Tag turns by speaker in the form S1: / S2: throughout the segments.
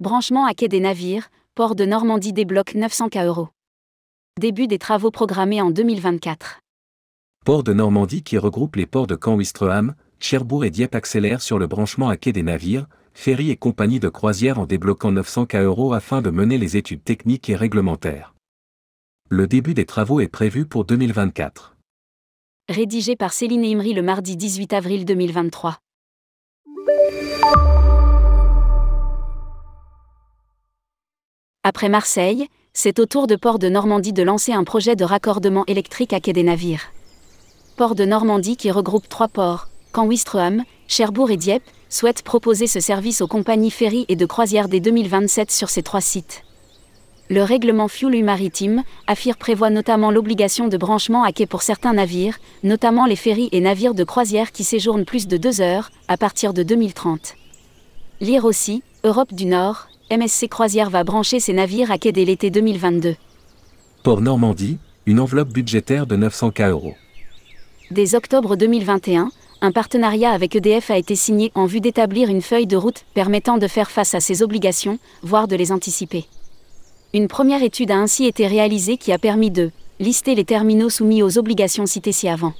S1: Branchement à quai des navires, port de Normandie débloque 900 K euros. Début des travaux programmés en 2024.
S2: Port de Normandie qui regroupe les ports de Caen-Ouistreham, Cherbourg et Dieppe accélère sur le branchement à quai des navires, ferry et compagnie de croisière en débloquant 900 K euros afin de mener les études techniques et réglementaires. Le début des travaux est prévu pour 2024.
S1: Rédigé par Céline Imri le mardi 18 avril 2023. Après Marseille, c'est au tour de Port de Normandie de lancer un projet de raccordement électrique à quai des navires. Port de Normandie qui regroupe trois ports, Caen-Ouistreham, Cherbourg et Dieppe, souhaite proposer ce service aux compagnies ferry et de croisière dès 2027 sur ces trois sites. Le règlement Fuel maritime, AFIR prévoit notamment l'obligation de branchement à quai pour certains navires, notamment les ferries et navires de croisière qui séjournent plus de deux heures, à partir de 2030. Lire aussi, Europe du Nord, MSC Croisière va brancher ses navires à quai dès l'été 2022.
S2: Port Normandie, une enveloppe budgétaire de 900 K euros.
S1: Dès octobre 2021, un partenariat avec EDF a été signé en vue d'établir une feuille de route permettant de faire face à ces obligations, voire de les anticiper. Une première étude a ainsi été réalisée qui a permis de lister les terminaux soumis aux obligations citées ci-avant.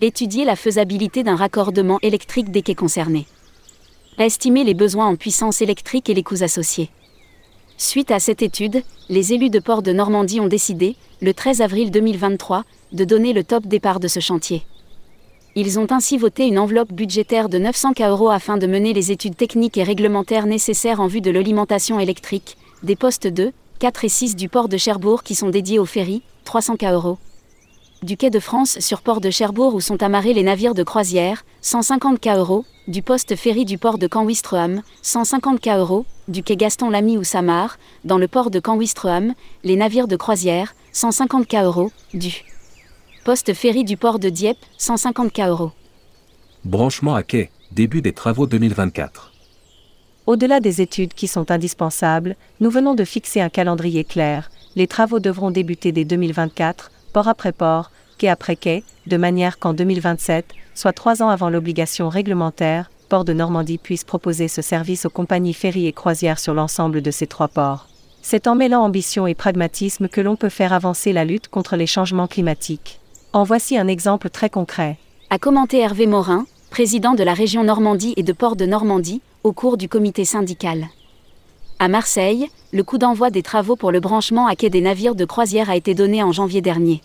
S1: Étudier la faisabilité d'un raccordement électrique des quais concernés. Estimer les besoins en puissance électrique et les coûts associés. Suite à cette étude, les élus de Port de Normandie ont décidé, le 13 avril 2023, de donner le top départ de ce chantier. Ils ont ainsi voté une enveloppe budgétaire de 900 K euros afin de mener les études techniques et réglementaires nécessaires en vue de l'alimentation électrique, des postes 2, 4 et 6 du port de Cherbourg qui sont dédiés aux ferries, 300 K euros. Du quai de France sur port de Cherbourg où sont amarrés les navires de croisière, 150 K euros, du poste ferry du port de Caen-Ouistreham, 150 K euros, du quai Gaston Lamy ou Samar, dans le port de Caen-Ouistreham, les navires de croisière, 150 K euros, du Poste ferry du port de Dieppe, 150 K euros.
S2: Branchement à quai, début des travaux 2024.
S3: Au-delà des études qui sont indispensables, nous venons de fixer un calendrier clair. Les travaux devront débuter dès 2024, port après port, après quai, de manière qu'en 2027, soit trois ans avant l'obligation réglementaire, Port de Normandie puisse proposer ce service aux compagnies ferry et croisières sur l'ensemble de ces trois ports. C'est en mêlant ambition et pragmatisme que l'on peut faire avancer la lutte contre les changements climatiques. En voici un exemple très concret.
S1: A commenté Hervé Morin, président de la région Normandie et de Port de Normandie, au cours du comité syndical. À Marseille, le coup d'envoi des travaux pour le branchement à quai des navires de croisière a été donné en janvier dernier.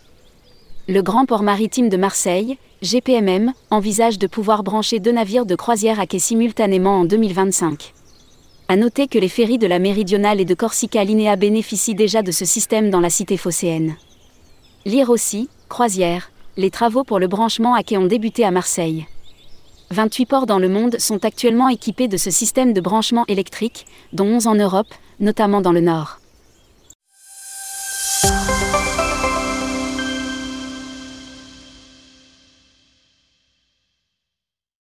S1: Le Grand Port Maritime de Marseille, GPMM, envisage de pouvoir brancher deux navires de croisière à quai simultanément en 2025. À noter que les ferries de la Méridionale et de Corsica Linea bénéficient déjà de ce système dans la cité phocéenne. Lire aussi, Croisière, les travaux pour le branchement à quai ont débuté à Marseille. 28 ports dans le monde sont actuellement équipés de ce système de branchement électrique, dont 11 en Europe, notamment dans le Nord.